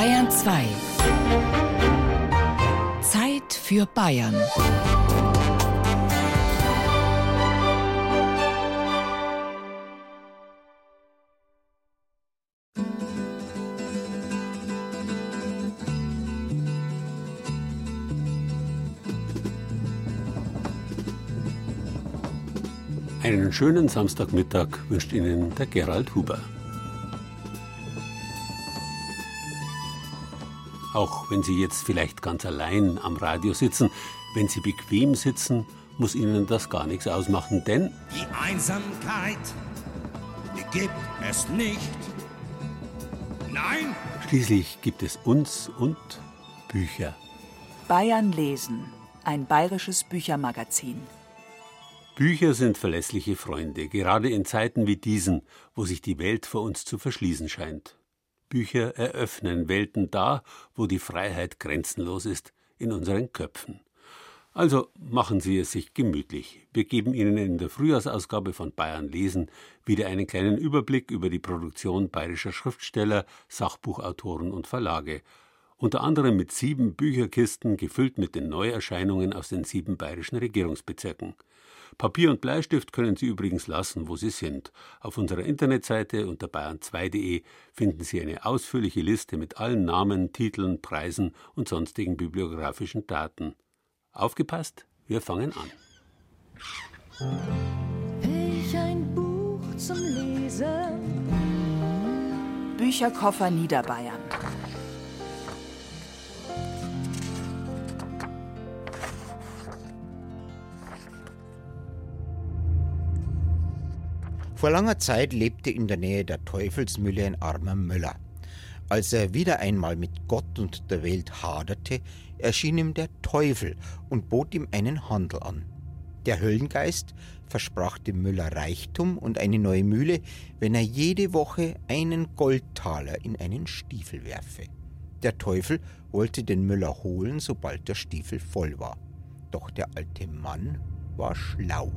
Bayern 2. Zeit für Bayern. Einen schönen Samstagmittag wünscht Ihnen der Gerald Huber. Auch wenn Sie jetzt vielleicht ganz allein am Radio sitzen, wenn Sie bequem sitzen, muss Ihnen das gar nichts ausmachen, denn die Einsamkeit, die gibt es nicht. Nein! Schließlich gibt es uns und Bücher. Bayern lesen, ein bayerisches Büchermagazin. Bücher sind verlässliche Freunde, gerade in Zeiten wie diesen, wo sich die Welt vor uns zu verschließen scheint. Bücher eröffnen Welten da, wo die Freiheit grenzenlos ist, in unseren Köpfen. Also machen Sie es sich gemütlich. Wir geben Ihnen in der Frühjahrsausgabe von Bayern Lesen wieder einen kleinen Überblick über die Produktion bayerischer Schriftsteller, Sachbuchautoren und Verlage. Unter anderem mit sieben Bücherkisten gefüllt mit den Neuerscheinungen aus den sieben bayerischen Regierungsbezirken. Papier und Bleistift können Sie übrigens lassen, wo Sie sind. Auf unserer Internetseite unter bayern2.de finden Sie eine ausführliche Liste mit allen Namen, Titeln, Preisen und sonstigen bibliografischen Daten. Aufgepasst, wir fangen an. Ich ein Buch zum Lesen. Bücherkoffer Niederbayern. Vor langer Zeit lebte in der Nähe der Teufelsmühle ein armer Müller. Als er wieder einmal mit Gott und der Welt haderte, erschien ihm der Teufel und bot ihm einen Handel an. Der Höllengeist versprach dem Müller Reichtum und eine neue Mühle, wenn er jede Woche einen Goldtaler in einen Stiefel werfe. Der Teufel wollte den Müller holen, sobald der Stiefel voll war. Doch der alte Mann war schlau.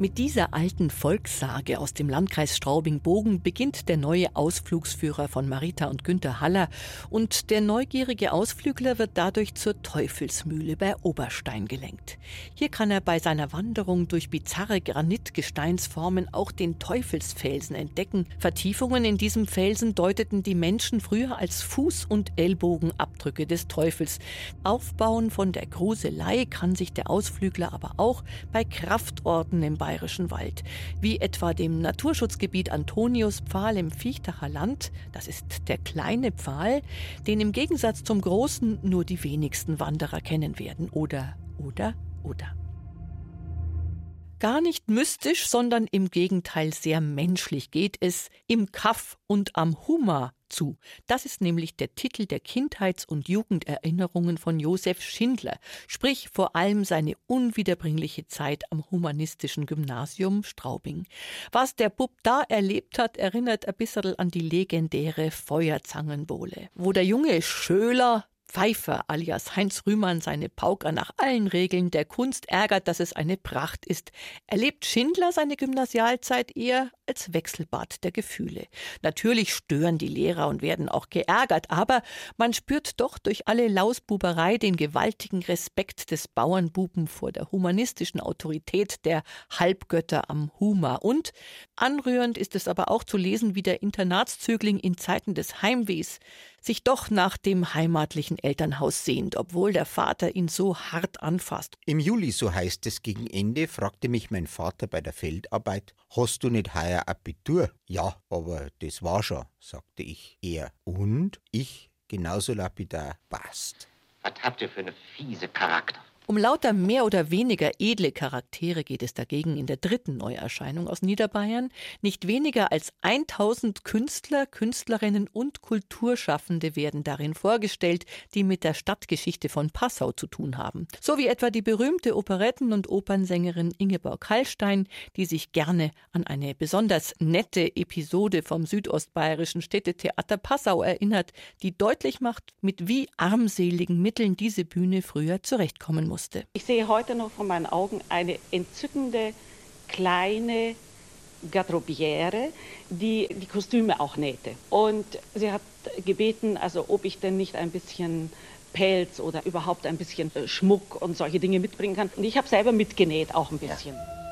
Mit dieser alten Volkssage aus dem Landkreis Straubing-Bogen beginnt der neue Ausflugsführer von Marita und Günther Haller und der neugierige Ausflügler wird dadurch zur Teufelsmühle bei Oberstein gelenkt. Hier kann er bei seiner Wanderung durch bizarre Granitgesteinsformen auch den Teufelsfelsen entdecken. Vertiefungen in diesem Felsen deuteten die Menschen früher als Fuß- und Ellbogenabdrücke des Teufels. Aufbauen von der Gruselei kann sich der Ausflügler aber auch bei Kraftorten im Bayerischen Wald, wie etwa dem Naturschutzgebiet Antoniuspfahl im Fiechtacher Land, das ist der kleine Pfahl, den im Gegensatz zum großen nur die wenigsten Wanderer kennen werden, oder, oder, oder gar nicht mystisch, sondern im Gegenteil sehr menschlich geht es im Kaff und am Hummer zu. Das ist nämlich der Titel der Kindheits- und Jugenderinnerungen von Josef Schindler, sprich vor allem seine unwiederbringliche Zeit am humanistischen Gymnasium Straubing. Was der Bub da erlebt hat, erinnert ein bisschen an die legendäre Feuerzangenbowle, wo der junge Schöler Pfeiffer alias Heinz Rühmann seine Pauker nach allen Regeln der Kunst ärgert, dass es eine Pracht ist, erlebt Schindler seine Gymnasialzeit eher als Wechselbad der Gefühle. Natürlich stören die Lehrer und werden auch geärgert, aber man spürt doch durch alle Lausbuberei den gewaltigen Respekt des Bauernbuben vor der humanistischen Autorität der Halbgötter am Huma. Und anrührend ist es aber auch zu lesen, wie der Internatszögling in Zeiten des Heimwehs sich doch nach dem heimatlichen Elternhaus sehnt, obwohl der Vater ihn so hart anfasst. Im Juli, so heißt es gegen Ende, fragte mich mein Vater bei der Feldarbeit, hast du nicht heuer Abitur? Ja, aber das war schon, sagte ich. Er und ich genauso lapidar passt. Was habt ihr für eine fiese Charakter? Um lauter mehr oder weniger edle Charaktere geht es dagegen in der dritten Neuerscheinung aus Niederbayern. Nicht weniger als 1000 Künstler, Künstlerinnen und Kulturschaffende werden darin vorgestellt, die mit der Stadtgeschichte von Passau zu tun haben. So wie etwa die berühmte Operetten- und Opernsängerin Ingeborg Hallstein, die sich gerne an eine besonders nette Episode vom südostbayerischen Städtetheater Passau erinnert, die deutlich macht, mit wie armseligen Mitteln diese Bühne früher zurechtkommen muss musste. Ich sehe heute noch vor meinen Augen eine entzückende, kleine, Garderobiere, die die Kostüme auch nähte. Und sie hat gebeten, also ob ich denn nicht ein bisschen Pelz oder überhaupt ein bisschen äh, Schmuck und solche Dinge mitbringen kann. Und ich habe selber mitgenäht, auch ein bisschen. Ja.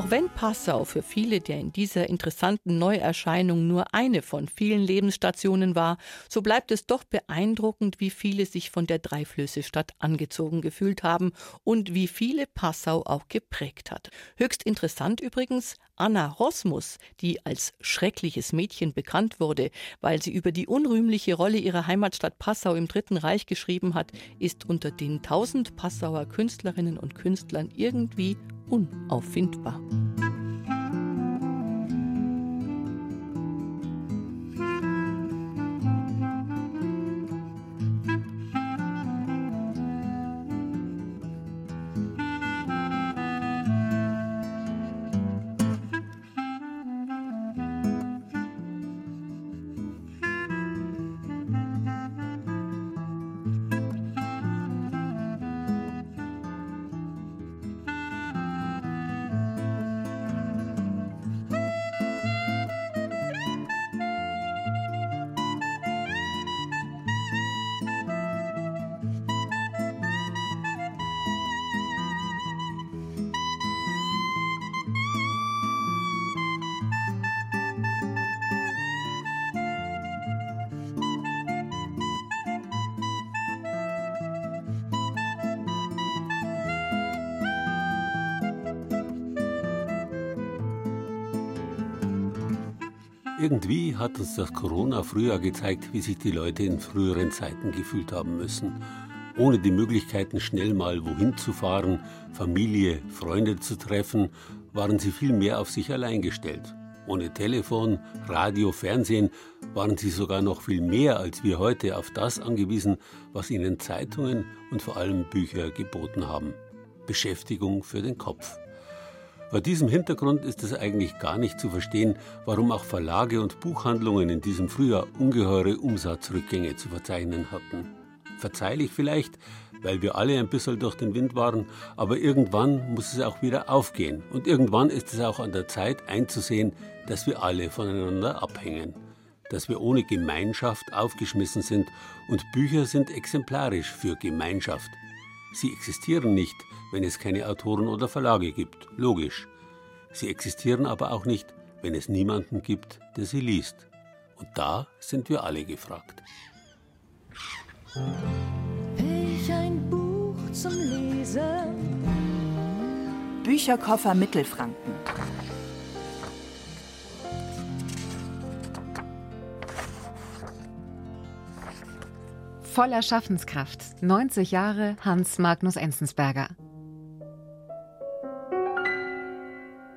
Auch wenn Passau für viele der in dieser interessanten Neuerscheinung nur eine von vielen Lebensstationen war, so bleibt es doch beeindruckend, wie viele sich von der Dreiflüsse-Stadt angezogen gefühlt haben und wie viele Passau auch geprägt hat. Höchst interessant übrigens, Anna Rosmus, die als schreckliches Mädchen bekannt wurde, weil sie über die unrühmliche Rolle ihrer Heimatstadt Passau im Dritten Reich geschrieben hat, ist unter den tausend Passauer Künstlerinnen und Künstlern irgendwie unauffindbar. Irgendwie hat uns das Corona-Frühjahr gezeigt, wie sich die Leute in früheren Zeiten gefühlt haben müssen. Ohne die Möglichkeiten, schnell mal wohin zu fahren, Familie, Freunde zu treffen, waren sie viel mehr auf sich allein gestellt. Ohne Telefon, Radio, Fernsehen waren sie sogar noch viel mehr als wir heute auf das angewiesen, was ihnen Zeitungen und vor allem Bücher geboten haben. Beschäftigung für den Kopf. Vor diesem Hintergrund ist es eigentlich gar nicht zu verstehen, warum auch Verlage und Buchhandlungen in diesem Frühjahr ungeheure Umsatzrückgänge zu verzeichnen hatten. Verzeihlich vielleicht, weil wir alle ein bisschen durch den Wind waren, aber irgendwann muss es auch wieder aufgehen und irgendwann ist es auch an der Zeit einzusehen, dass wir alle voneinander abhängen, dass wir ohne Gemeinschaft aufgeschmissen sind und Bücher sind exemplarisch für Gemeinschaft. Sie existieren nicht, wenn es keine Autoren oder Verlage gibt, logisch. Sie existieren aber auch nicht, wenn es niemanden gibt, der sie liest. Und da sind wir alle gefragt. Ich ein Buch zum Lesen. Bücherkoffer Mittelfranken. Voller Schaffenskraft. 90 Jahre Hans Magnus Enzensberger.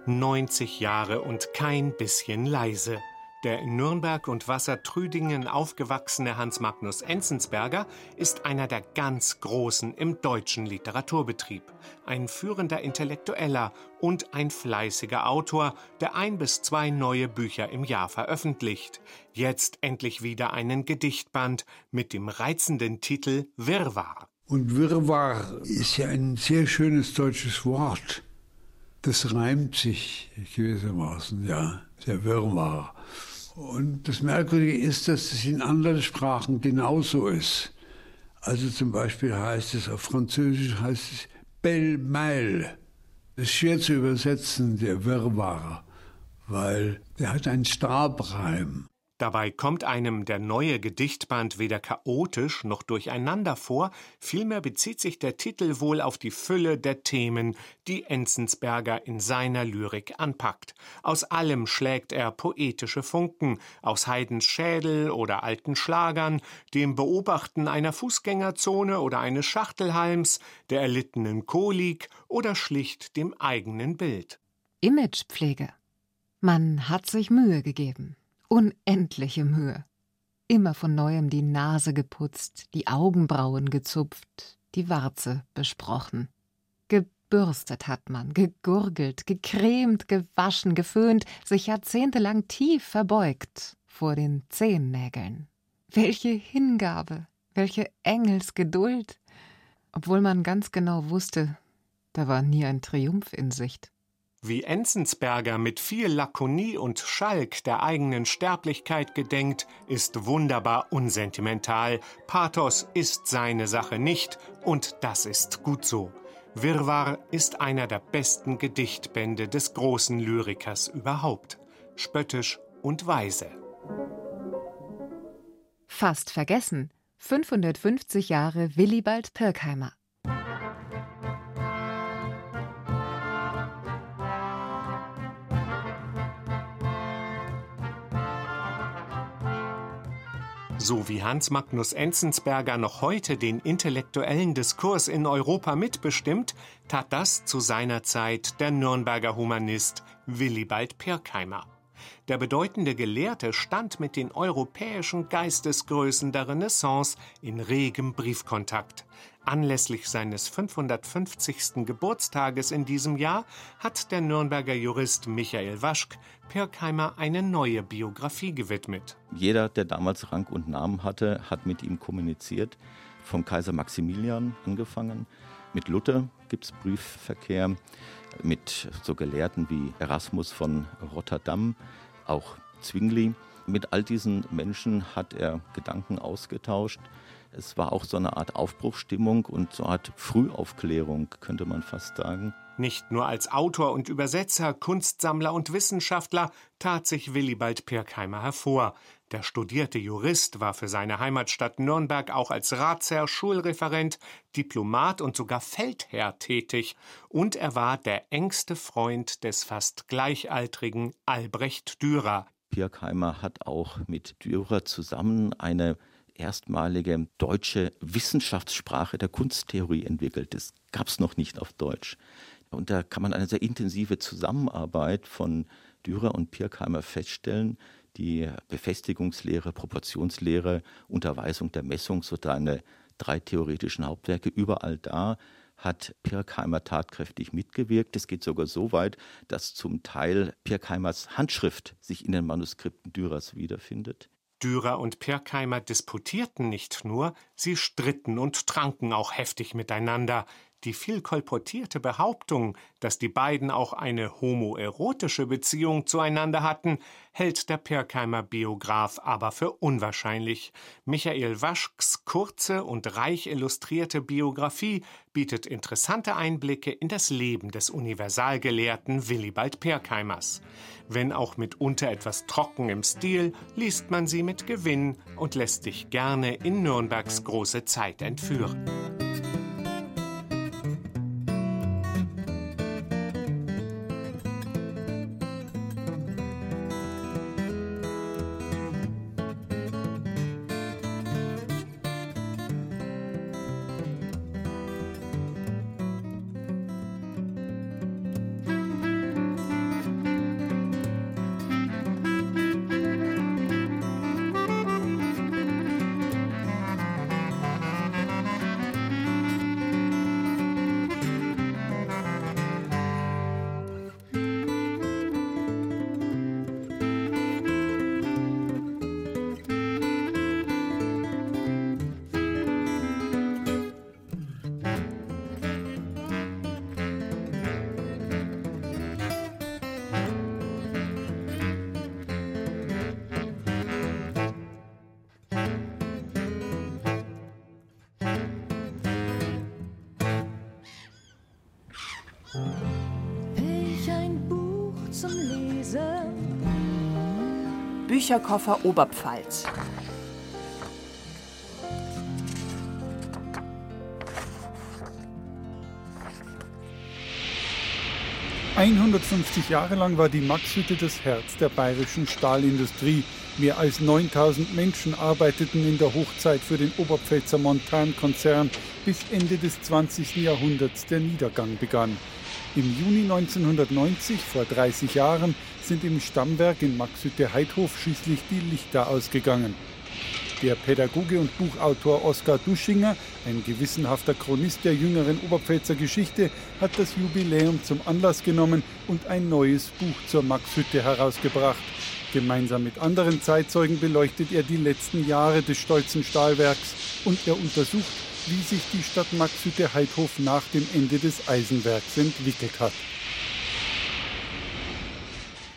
90 Jahre und kein bisschen leise. Der in Nürnberg und Wassertrüdingen aufgewachsene Hans Magnus Enzensberger ist einer der ganz Großen im deutschen Literaturbetrieb. Ein führender Intellektueller und ein fleißiger Autor, der ein bis zwei neue Bücher im Jahr veröffentlicht. Jetzt endlich wieder einen Gedichtband mit dem reizenden Titel Wirrwarr. Und Wirrwarr ist ja ein sehr schönes deutsches Wort. Das reimt sich gewissermaßen, ja, der Wirrwarr. Und das Merkwürdige ist, dass es in anderen Sprachen genauso ist. Also zum Beispiel heißt es auf Französisch heißt es Belle-Mail. Das ist schwer zu übersetzen, der Wirrwarr, weil der hat einen Stabreim. Dabei kommt einem der neue Gedichtband weder chaotisch noch durcheinander vor, vielmehr bezieht sich der Titel wohl auf die Fülle der Themen, die Enzensberger in seiner Lyrik anpackt. Aus allem schlägt er poetische Funken, aus Haydns Schädel oder alten Schlagern, dem Beobachten einer Fußgängerzone oder eines Schachtelhalms, der erlittenen Kolik oder schlicht dem eigenen Bild. Imagepflege. Man hat sich Mühe gegeben unendliche Mühe. Immer von neuem die Nase geputzt, die Augenbrauen gezupft, die Warze besprochen. Gebürstet hat man, gegurgelt, gecremt, gewaschen, geföhnt, sich jahrzehntelang tief verbeugt vor den Zehennägeln. Welche Hingabe, welche Engelsgeduld! Obwohl man ganz genau wusste, da war nie ein Triumph in Sicht. Wie Enzensberger mit viel Lakonie und Schalk der eigenen Sterblichkeit gedenkt, ist wunderbar unsentimental. Pathos ist seine Sache nicht, und das ist gut so. Wirrwarr ist einer der besten Gedichtbände des großen Lyrikers überhaupt. Spöttisch und weise. Fast vergessen. 550 Jahre Willibald Pirkheimer. So wie Hans Magnus Enzensberger noch heute den intellektuellen Diskurs in Europa mitbestimmt, tat das zu seiner Zeit der Nürnberger Humanist Willibald Pirkheimer. Der bedeutende Gelehrte stand mit den europäischen Geistesgrößen der Renaissance in regem Briefkontakt. Anlässlich seines 550. Geburtstages in diesem Jahr hat der Nürnberger Jurist Michael Waschk Pirkheimer eine neue Biografie gewidmet. Jeder, der damals Rang und Namen hatte, hat mit ihm kommuniziert. Vom Kaiser Maximilian angefangen. Mit Luther gibt es Briefverkehr, mit so Gelehrten wie Erasmus von Rotterdam, auch Zwingli. Mit all diesen Menschen hat er Gedanken ausgetauscht. Es war auch so eine Art Aufbruchstimmung und so eine Art Frühaufklärung, könnte man fast sagen. Nicht nur als Autor und Übersetzer, Kunstsammler und Wissenschaftler tat sich Willibald Pirkheimer hervor. Der studierte Jurist war für seine Heimatstadt Nürnberg auch als Ratsherr, Schulreferent, Diplomat und sogar Feldherr tätig. Und er war der engste Freund des fast gleichaltrigen Albrecht Dürer. Pirkheimer hat auch mit Dürer zusammen eine erstmalige deutsche Wissenschaftssprache der Kunsttheorie entwickelt. Das gab es noch nicht auf Deutsch. Und da kann man eine sehr intensive Zusammenarbeit von Dürer und Pirkheimer feststellen. Die Befestigungslehre, Proportionslehre, Unterweisung der Messung, so deine drei theoretischen Hauptwerke, überall da hat Pirkheimer tatkräftig mitgewirkt. Es geht sogar so weit, dass zum Teil Pirkheimers Handschrift sich in den Manuskripten Dürers wiederfindet. Dürer und Pirkheimer disputierten nicht nur, sie stritten und tranken auch heftig miteinander. Die viel kolportierte Behauptung, dass die beiden auch eine homoerotische Beziehung zueinander hatten, hält der Pirkheimer Biograf aber für unwahrscheinlich. Michael Waschks kurze und reich illustrierte Biografie bietet interessante Einblicke in das Leben des Universalgelehrten Willibald Pirkheimers. Wenn auch mitunter etwas trocken im Stil, liest man sie mit Gewinn und lässt sich gerne in Nürnbergs große Zeit entführen. Bücherkoffer Oberpfalz. »150 Jahre lang war die Maxhütte das Herz der bayerischen Stahlindustrie. Mehr als 9000 Menschen arbeiteten in der Hochzeit für den Oberpfälzer Montan-Konzern, bis Ende des 20. Jahrhunderts der Niedergang begann. Im Juni 1990, vor 30 Jahren, sind im Stammwerk in Maxhütte-Heidhof schließlich die Lichter ausgegangen. Der Pädagoge und Buchautor Oskar Duschinger, ein gewissenhafter Chronist der jüngeren Oberpfälzer Geschichte, hat das Jubiläum zum Anlass genommen und ein neues Buch zur Maxhütte herausgebracht. Gemeinsam mit anderen Zeitzeugen beleuchtet er die letzten Jahre des stolzen Stahlwerks und er untersucht, wie sich die Stadt Maxhütte Heidhof nach dem Ende des Eisenwerks entwickelt hat.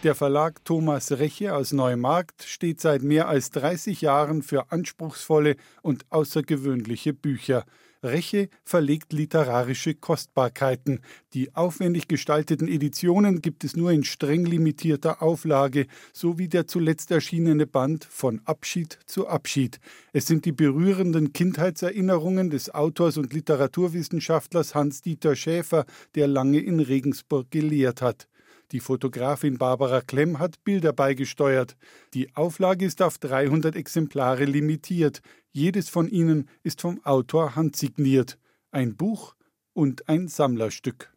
Der Verlag Thomas Reche aus Neumarkt steht seit mehr als 30 Jahren für anspruchsvolle und außergewöhnliche Bücher. Reche verlegt literarische Kostbarkeiten. Die aufwendig gestalteten Editionen gibt es nur in streng limitierter Auflage, so wie der zuletzt erschienene Band Von Abschied zu Abschied. Es sind die berührenden Kindheitserinnerungen des Autors und Literaturwissenschaftlers Hans-Dieter Schäfer, der lange in Regensburg gelehrt hat. Die Fotografin Barbara Klemm hat Bilder beigesteuert. Die Auflage ist auf 300 Exemplare limitiert. Jedes von ihnen ist vom Autor handsigniert. Ein Buch und ein Sammlerstück.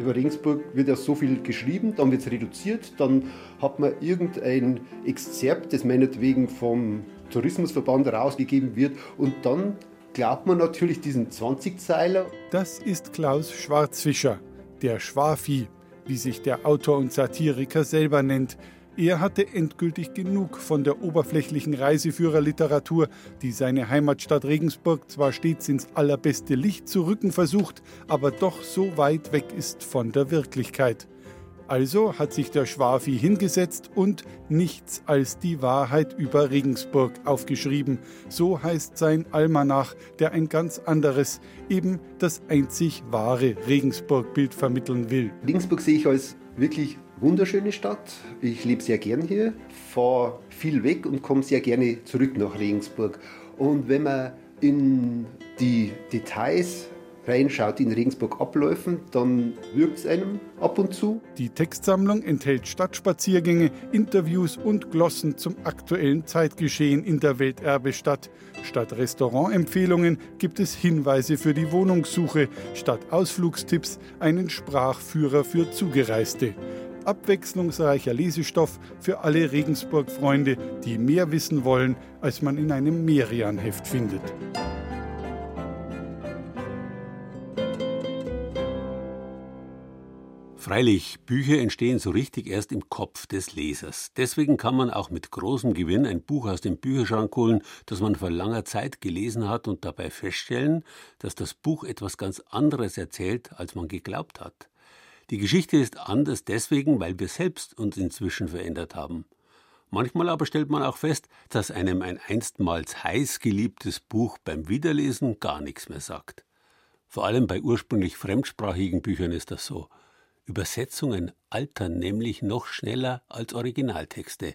Über Regensburg wird ja so viel geschrieben, dann wird es reduziert, dann hat man irgendein Exzerpt, das meinetwegen vom Tourismusverband rausgegeben wird und dann glaubt man natürlich diesen 20-Zeiler. Das ist Klaus Schwarzfischer, der Schwafi, wie sich der Autor und Satiriker selber nennt. Er hatte endgültig genug von der oberflächlichen Reiseführerliteratur, die seine Heimatstadt Regensburg zwar stets ins allerbeste Licht zu rücken versucht, aber doch so weit weg ist von der Wirklichkeit. Also hat sich der Schwafi hingesetzt und nichts als die Wahrheit über Regensburg aufgeschrieben. So heißt sein Almanach, der ein ganz anderes, eben das einzig wahre Regensburg-Bild vermitteln will. Regensburg sehe ich als wirklich wunderschöne Stadt. Ich lebe sehr gern hier, fahre viel weg und komme sehr gerne zurück nach Regensburg. Und wenn man in die Details reinschaut, in Regensburg abläufen, dann wirkt es einem ab und zu. Die Textsammlung enthält Stadtspaziergänge, Interviews und Glossen zum aktuellen Zeitgeschehen in der Welterbestadt. Statt Restaurantempfehlungen gibt es Hinweise für die Wohnungssuche, statt Ausflugstipps einen Sprachführer für Zugereiste abwechslungsreicher Lesestoff für alle Regensburg-Freunde, die mehr wissen wollen, als man in einem Merian-Heft findet. Freilich, Bücher entstehen so richtig erst im Kopf des Lesers. Deswegen kann man auch mit großem Gewinn ein Buch aus dem Bücherschrank holen, das man vor langer Zeit gelesen hat und dabei feststellen, dass das Buch etwas ganz anderes erzählt, als man geglaubt hat. Die Geschichte ist anders deswegen, weil wir selbst uns inzwischen verändert haben. Manchmal aber stellt man auch fest, dass einem ein einstmals heiß geliebtes Buch beim Wiederlesen gar nichts mehr sagt. Vor allem bei ursprünglich fremdsprachigen Büchern ist das so. Übersetzungen altern nämlich noch schneller als Originaltexte,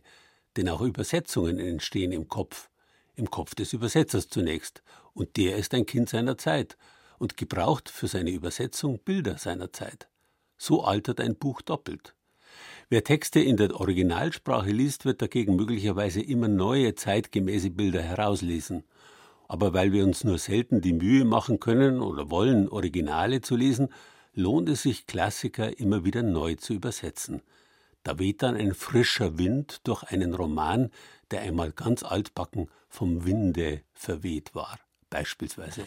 denn auch Übersetzungen entstehen im Kopf, im Kopf des Übersetzers zunächst, und der ist ein Kind seiner Zeit und gebraucht für seine Übersetzung Bilder seiner Zeit. So altert ein Buch doppelt. Wer Texte in der Originalsprache liest, wird dagegen möglicherweise immer neue zeitgemäße Bilder herauslesen. Aber weil wir uns nur selten die Mühe machen können oder wollen, Originale zu lesen, lohnt es sich, Klassiker immer wieder neu zu übersetzen. Da weht dann ein frischer Wind durch einen Roman, der einmal ganz altbacken vom Winde verweht war, beispielsweise.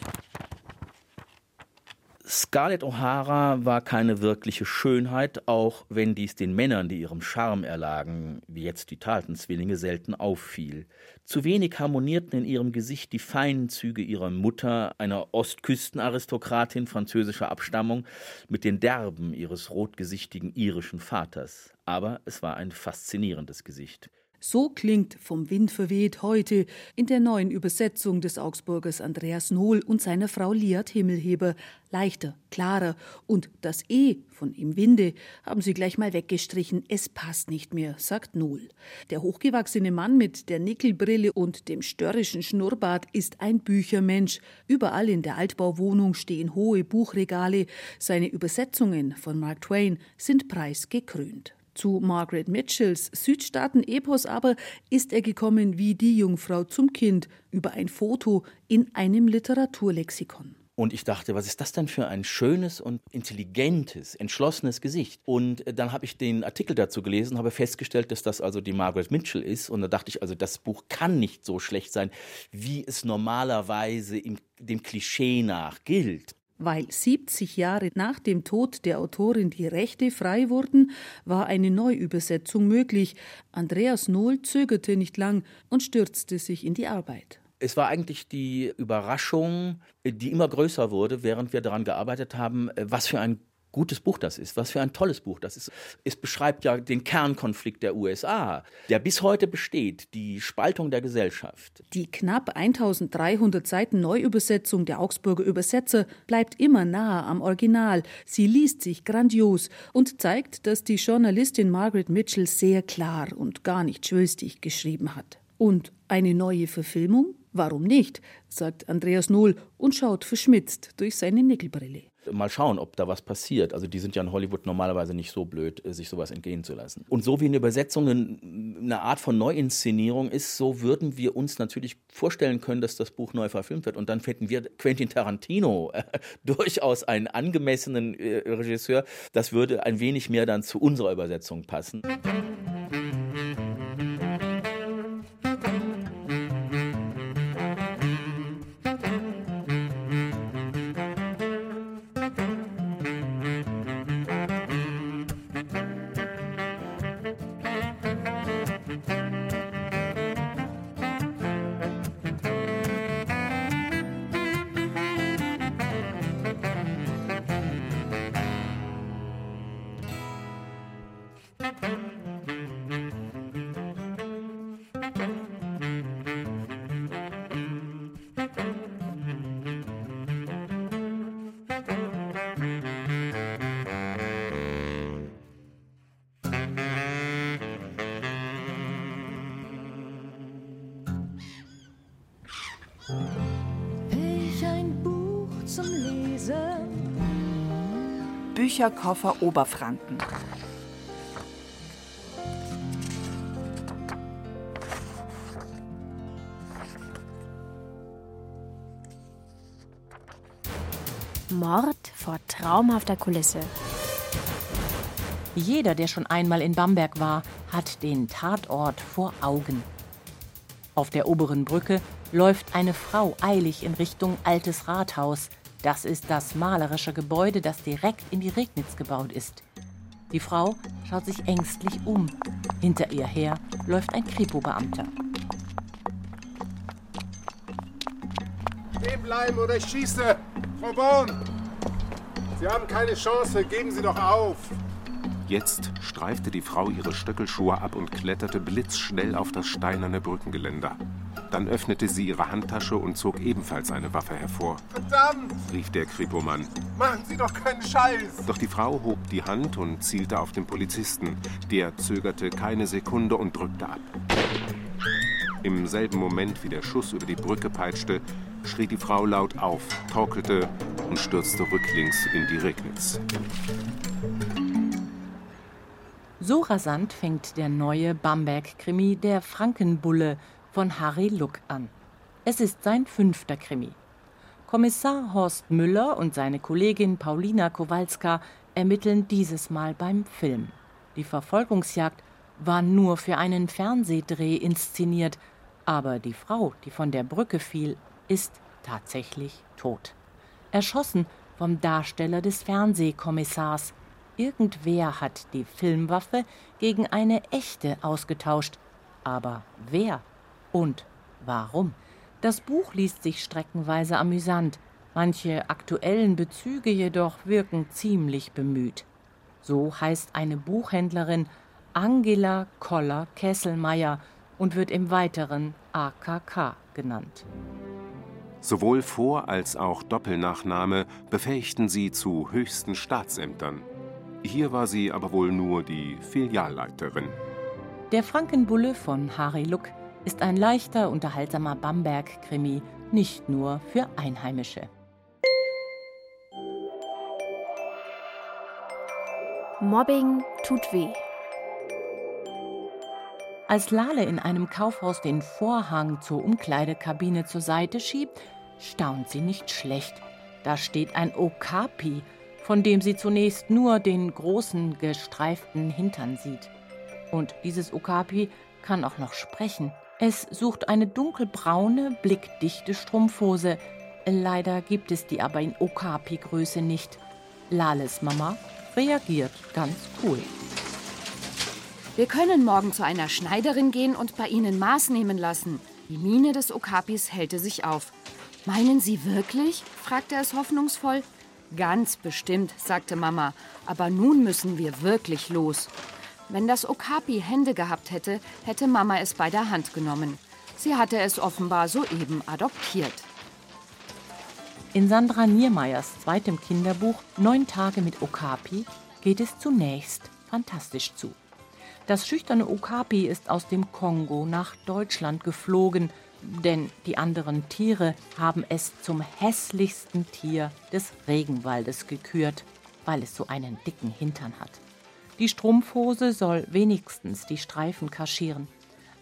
Scarlett O'Hara war keine wirkliche Schönheit, auch wenn dies den Männern, die ihrem Charme erlagen, wie jetzt die Talton-Zwillinge, selten auffiel. Zu wenig harmonierten in ihrem Gesicht die feinen Züge ihrer Mutter, einer Ostküstenaristokratin französischer Abstammung, mit den derben ihres rotgesichtigen irischen Vaters. Aber es war ein faszinierendes Gesicht. So klingt vom Wind verweht heute in der neuen Übersetzung des Augsburgers Andreas Nohl und seiner Frau Liat Himmelheber. Leichter, klarer und das E von im Winde haben sie gleich mal weggestrichen. Es passt nicht mehr, sagt Nohl. Der hochgewachsene Mann mit der Nickelbrille und dem störrischen Schnurrbart ist ein Büchermensch. Überall in der Altbauwohnung stehen hohe Buchregale. Seine Übersetzungen von Mark Twain sind preisgekrönt. Zu Margaret Mitchells Südstaaten-Epos aber ist er gekommen wie die Jungfrau zum Kind über ein Foto in einem Literaturlexikon. Und ich dachte, was ist das denn für ein schönes und intelligentes, entschlossenes Gesicht? Und äh, dann habe ich den Artikel dazu gelesen, habe festgestellt, dass das also die Margaret Mitchell ist. Und da dachte ich, also das Buch kann nicht so schlecht sein, wie es normalerweise im, dem Klischee nach gilt. Weil 70 Jahre nach dem Tod der Autorin die Rechte frei wurden, war eine Neuübersetzung möglich. Andreas Nohl zögerte nicht lang und stürzte sich in die Arbeit. Es war eigentlich die Überraschung, die immer größer wurde, während wir daran gearbeitet haben, was für ein gutes Buch das ist, was für ein tolles Buch das ist. Es beschreibt ja den Kernkonflikt der USA, der bis heute besteht, die Spaltung der Gesellschaft. Die knapp 1300 Seiten Neuübersetzung der Augsburger Übersetzer bleibt immer nahe am Original. Sie liest sich grandios und zeigt, dass die Journalistin Margaret Mitchell sehr klar und gar nicht schwülstig geschrieben hat. Und eine neue Verfilmung? Warum nicht? sagt Andreas Nohl und schaut verschmitzt durch seine Nickelbrille. Mal schauen, ob da was passiert. Also die sind ja in Hollywood normalerweise nicht so blöd, äh, sich sowas entgehen zu lassen. Und so wie eine Übersetzung eine Art von Neuinszenierung ist, so würden wir uns natürlich vorstellen können, dass das Buch neu verfilmt wird. Und dann fänden wir Quentin Tarantino äh, durchaus einen angemessenen äh, Regisseur. Das würde ein wenig mehr dann zu unserer Übersetzung passen. Bücherkoffer Oberfranken. Mord vor traumhafter Kulisse. Jeder, der schon einmal in Bamberg war, hat den Tatort vor Augen. Auf der oberen Brücke läuft eine Frau eilig in Richtung Altes Rathaus, das ist das malerische Gebäude, das direkt in die Regnitz gebaut ist. Die Frau schaut sich ängstlich um. Hinter ihr her läuft ein Kripo-Beamter. Stehen bleiben oder ich schieße! Frau Born! Sie haben keine Chance, geben Sie doch auf! Jetzt streifte die Frau ihre Stöckelschuhe ab und kletterte blitzschnell auf das steinerne Brückengeländer. Dann öffnete sie ihre Handtasche und zog ebenfalls eine Waffe hervor. Verdammt! rief der Kripomann. Machen Sie doch keinen Scheiß! Doch die Frau hob die Hand und zielte auf den Polizisten. Der zögerte keine Sekunde und drückte ab. Im selben Moment, wie der Schuss über die Brücke peitschte, schrie die Frau laut auf, torkelte und stürzte rücklings in die Regnitz. So rasant fängt der neue Bamberg-Krimi Der Frankenbulle von Harry Luck an. Es ist sein fünfter Krimi. Kommissar Horst Müller und seine Kollegin Paulina Kowalska ermitteln dieses Mal beim Film. Die Verfolgungsjagd war nur für einen Fernsehdreh inszeniert, aber die Frau, die von der Brücke fiel, ist tatsächlich tot. Erschossen vom Darsteller des Fernsehkommissars. Irgendwer hat die Filmwaffe gegen eine echte ausgetauscht. Aber wer und warum. Das Buch liest sich streckenweise amüsant, manche aktuellen Bezüge jedoch wirken ziemlich bemüht. So heißt eine Buchhändlerin Angela Koller-Kesselmeier und wird im Weiteren AKK genannt. Sowohl Vor- als auch Doppelnachname befähigten sie zu höchsten Staatsämtern. Hier war sie aber wohl nur die Filialleiterin. Der Frankenbulle von Harry Luck ist ein leichter, unterhaltsamer Bamberg-Krimi, nicht nur für Einheimische. Mobbing tut weh. Als Lale in einem Kaufhaus den Vorhang zur Umkleidekabine zur Seite schiebt, staunt sie nicht schlecht. Da steht ein Okapi, von dem sie zunächst nur den großen, gestreiften Hintern sieht. Und dieses Okapi kann auch noch sprechen. Es sucht eine dunkelbraune, blickdichte Strumpfhose. Leider gibt es die aber in Okapi-Größe nicht. Lales Mama reagiert ganz cool. Wir können morgen zu einer Schneiderin gehen und bei Ihnen Maß nehmen lassen. Die Miene des Okapis hellte sich auf. Meinen Sie wirklich? fragte es hoffnungsvoll. Ganz bestimmt, sagte Mama. Aber nun müssen wir wirklich los. Wenn das Okapi Hände gehabt hätte, hätte Mama es bei der Hand genommen. Sie hatte es offenbar soeben adoptiert. In Sandra Niermeyers zweitem Kinderbuch Neun Tage mit Okapi geht es zunächst fantastisch zu. Das schüchterne Okapi ist aus dem Kongo nach Deutschland geflogen, denn die anderen Tiere haben es zum hässlichsten Tier des Regenwaldes gekürt, weil es so einen dicken Hintern hat. Die Strumpfhose soll wenigstens die Streifen kaschieren.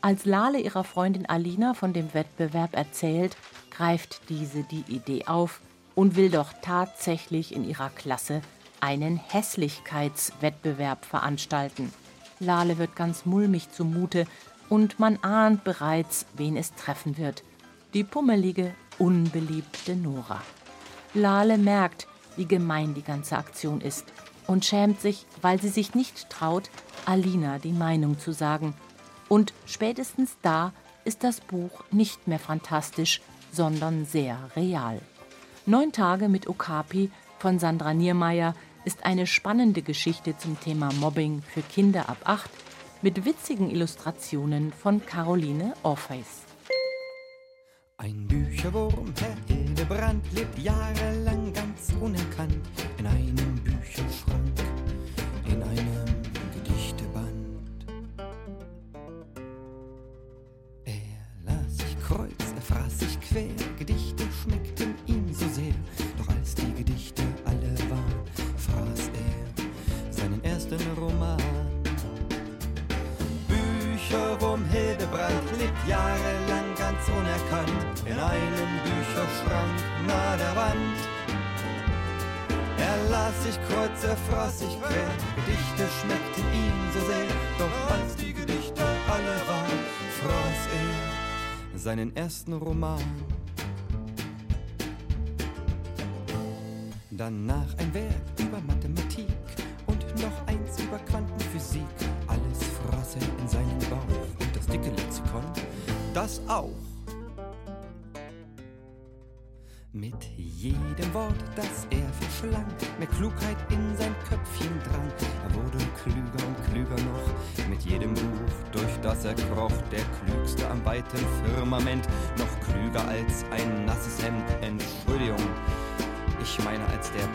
Als Lale ihrer Freundin Alina von dem Wettbewerb erzählt, greift diese die Idee auf und will doch tatsächlich in ihrer Klasse einen Hässlichkeitswettbewerb veranstalten. Lale wird ganz mulmig zumute und man ahnt bereits, wen es treffen wird. Die pummelige, unbeliebte Nora. Lale merkt, wie gemein die ganze Aktion ist und schämt sich, weil sie sich nicht traut, Alina die Meinung zu sagen. Und spätestens da ist das Buch nicht mehr fantastisch, sondern sehr real. Neun Tage mit Okapi von Sandra Niermeier ist eine spannende Geschichte zum Thema Mobbing für Kinder ab acht mit witzigen Illustrationen von Caroline Orpheus. Ein Bücherwurm, Hildebrand, lebt jahrelang ganz unerkannt in einem Bücherschrank, in einem Gedichteband. Er las sich kreuz, er fraß sich quer, Gedichte schmeckten ihm so sehr, doch als die Gedichte alle waren, fraß er seinen ersten Roman. Bücherwurm Hildebrand lebt jahrelang ganz unerkannt in einem Bücherschrank nahe der Wand. Las sich kreuz, er fraß sich quer, Gedichte schmeckten ihm so sehr, doch als die Gedichte alle waren, fraß er seinen ersten Roman. Danach ein Werk über Mathematik und noch eins über Quantenphysik. Alles fraß er in seinen Bauch und das dicke Lexikon, das auch. Mit jedem Wort, das er verschlang, mehr Klugheit in sein Köpfchen drang. Er wurde klüger und klüger noch, mit jedem Buch, durch das er kroch, der klügste am weiten Firmament, noch klüger als ein nasses Hemd. Entschuldigung, ich meine als der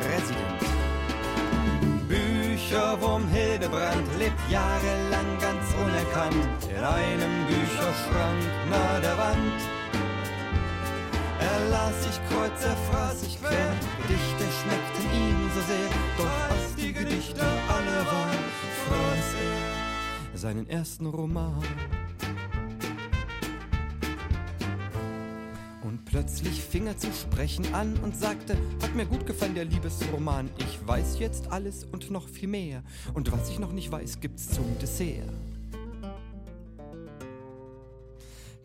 Präsident. Bücherwurm Hildebrand lebt jahrelang ganz unerkannt in einem Bücherschrank nahe der Wand. Er las sich kreuz, er fraß sich quer, Gedichte schmeckten ihm so sehr, doch als die Gedichte alle waren, fraß er seinen ersten Roman. Und plötzlich fing er zu sprechen an und sagte, hat mir gut gefallen der Liebesroman, ich weiß jetzt alles und noch viel mehr, und was ich noch nicht weiß, gibt's zum Dessert.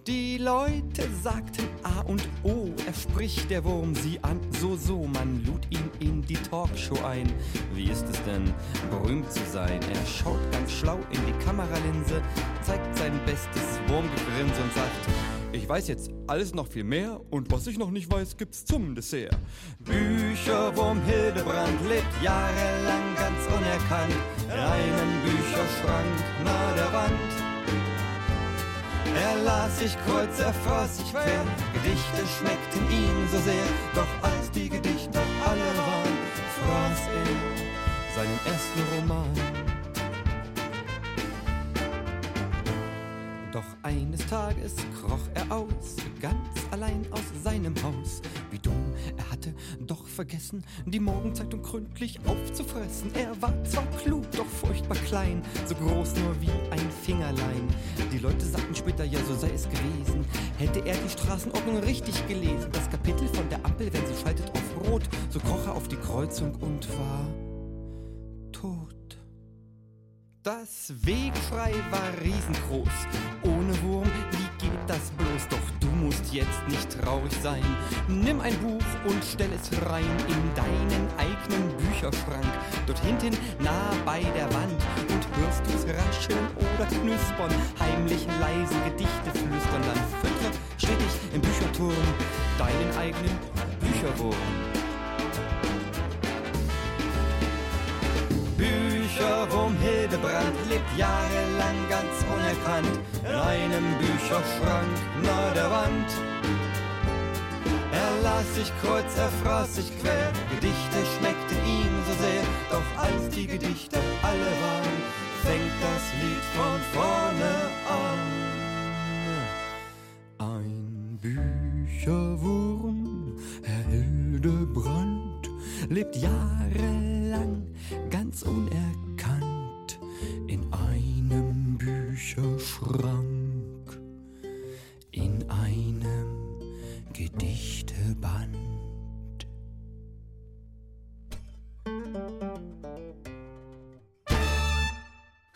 Die Leute sagten A und O, er spricht der Wurm sie an, so so, man lud ihn in die Talkshow ein. Wie ist es denn, berühmt zu sein? Er schaut ganz schlau in die Kameralinse, zeigt sein bestes Wurmgegrinse und sagt, ich weiß jetzt alles noch viel mehr und was ich noch nicht weiß, gibt's zum Dessert. Bücherwurm Hildebrand lebt jahrelang ganz unerkannt in einem Bücherschrank nahe der Wand. Er las sich kreuz, er fraß sich quer, Gedichte schmeckten ihm so sehr, doch als die Gedichte alle waren, fraß er seinen ersten Roman. Tages kroch er aus, ganz allein aus seinem Haus. Wie dumm, Er hatte doch vergessen, die Morgenzeitung gründlich aufzufressen. Er war zwar klug, doch furchtbar klein, so groß nur wie ein Fingerlein. Die Leute sagten später, ja, so sei es gewesen. Hätte er die Straßenordnung richtig gelesen, das Kapitel von der Ampel, wenn sie schaltet auf Rot, so kroch er auf die Kreuzung und war tot. Das Wegfrei war riesengroß, ohne Wurm, wie geht das bloß? Doch du musst jetzt nicht traurig sein. Nimm ein Buch und stell es rein in deinen eigenen Bücherschrank. Dort hinten, nah bei der Wand. Und hörst du's rascheln oder knuspern, heimlich leise Gedichte flüstern. Dann füttere stetig im Bücherturm deinen eigenen Bücherwurm. Bücherwurm Hildebrand lebt jahrelang ganz unerkannt in einem Bücherschrank nahe der Wand. Er las sich kreuz, er fraß sich quer, Gedichte schmeckten ihm so sehr, doch als die Gedichte alle waren, fängt das Lied von vorne an. Ein Bücherwurm, Herr Hildebrand, lebt jahrelang ganz unerkannt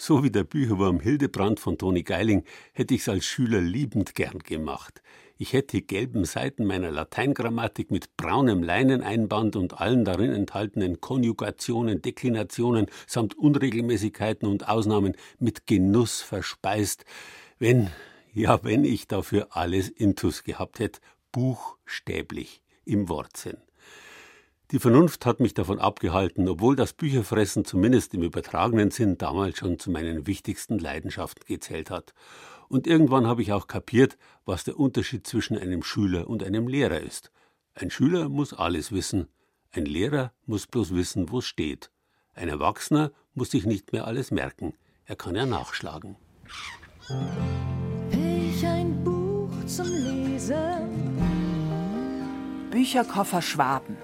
So wie der Bücherwurm Hildebrand von Toni Geiling hätte ich's als Schüler liebend gern gemacht. Ich hätte die gelben Seiten meiner Lateingrammatik mit braunem Leineneinband und allen darin enthaltenen Konjugationen, Deklinationen samt Unregelmäßigkeiten und Ausnahmen mit Genuss verspeist, wenn, ja, wenn ich dafür alles intus gehabt hätte, buchstäblich im Wortsinn. Die Vernunft hat mich davon abgehalten, obwohl das Bücherfressen zumindest im übertragenen Sinn damals schon zu meinen wichtigsten Leidenschaften gezählt hat. Und irgendwann habe ich auch kapiert, was der Unterschied zwischen einem Schüler und einem Lehrer ist. Ein Schüler muss alles wissen, ein Lehrer muss bloß wissen, wo es steht. Ein Erwachsener muss sich nicht mehr alles merken, er kann ja nachschlagen. Ich ein Buch zum Lesen. Bücherkoffer Schwaben.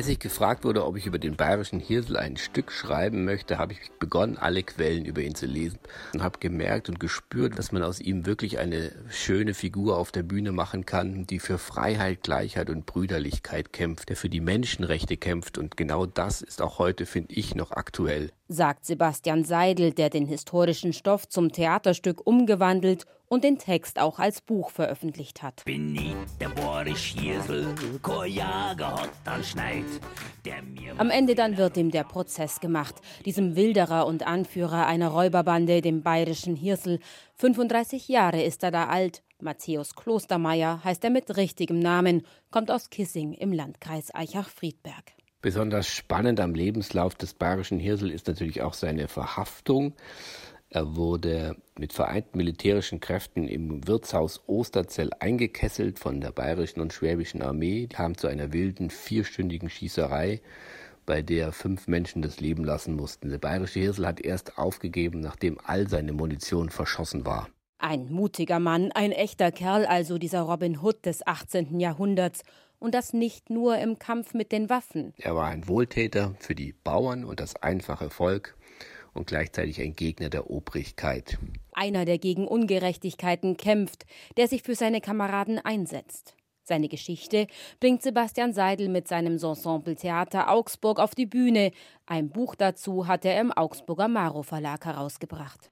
Als ich gefragt wurde, ob ich über den bayerischen Hirsel ein Stück schreiben möchte, habe ich begonnen, alle Quellen über ihn zu lesen und habe gemerkt und gespürt, dass man aus ihm wirklich eine schöne Figur auf der Bühne machen kann, die für Freiheit, Gleichheit und Brüderlichkeit kämpft, der für die Menschenrechte kämpft und genau das ist auch heute, finde ich, noch aktuell. sagt Sebastian Seidel, der den historischen Stoff zum Theaterstück umgewandelt und den Text auch als Buch veröffentlicht hat. Am Ende dann wird ihm der Prozess gemacht, diesem Wilderer und Anführer einer Räuberbande, dem bayerischen Hirsel. 35 Jahre ist er da alt. Matthäus Klostermeier heißt er mit richtigem Namen, kommt aus Kissing im Landkreis Eichach-Friedberg. Besonders spannend am Lebenslauf des bayerischen Hirsel ist natürlich auch seine Verhaftung. Er wurde mit vereinten militärischen Kräften im Wirtshaus Osterzell eingekesselt von der bayerischen und schwäbischen Armee, kam zu einer wilden vierstündigen Schießerei, bei der fünf Menschen das Leben lassen mussten. Der bayerische Hirsel hat erst aufgegeben, nachdem all seine Munition verschossen war. Ein mutiger Mann, ein echter Kerl also dieser Robin Hood des 18. Jahrhunderts. Und das nicht nur im Kampf mit den Waffen. Er war ein Wohltäter für die Bauern und das einfache Volk und gleichzeitig ein Gegner der Obrigkeit. Einer, der gegen Ungerechtigkeiten kämpft, der sich für seine Kameraden einsetzt. Seine Geschichte bringt Sebastian Seidel mit seinem Ensemble Theater Augsburg auf die Bühne. Ein Buch dazu hat er im Augsburger Maro Verlag herausgebracht.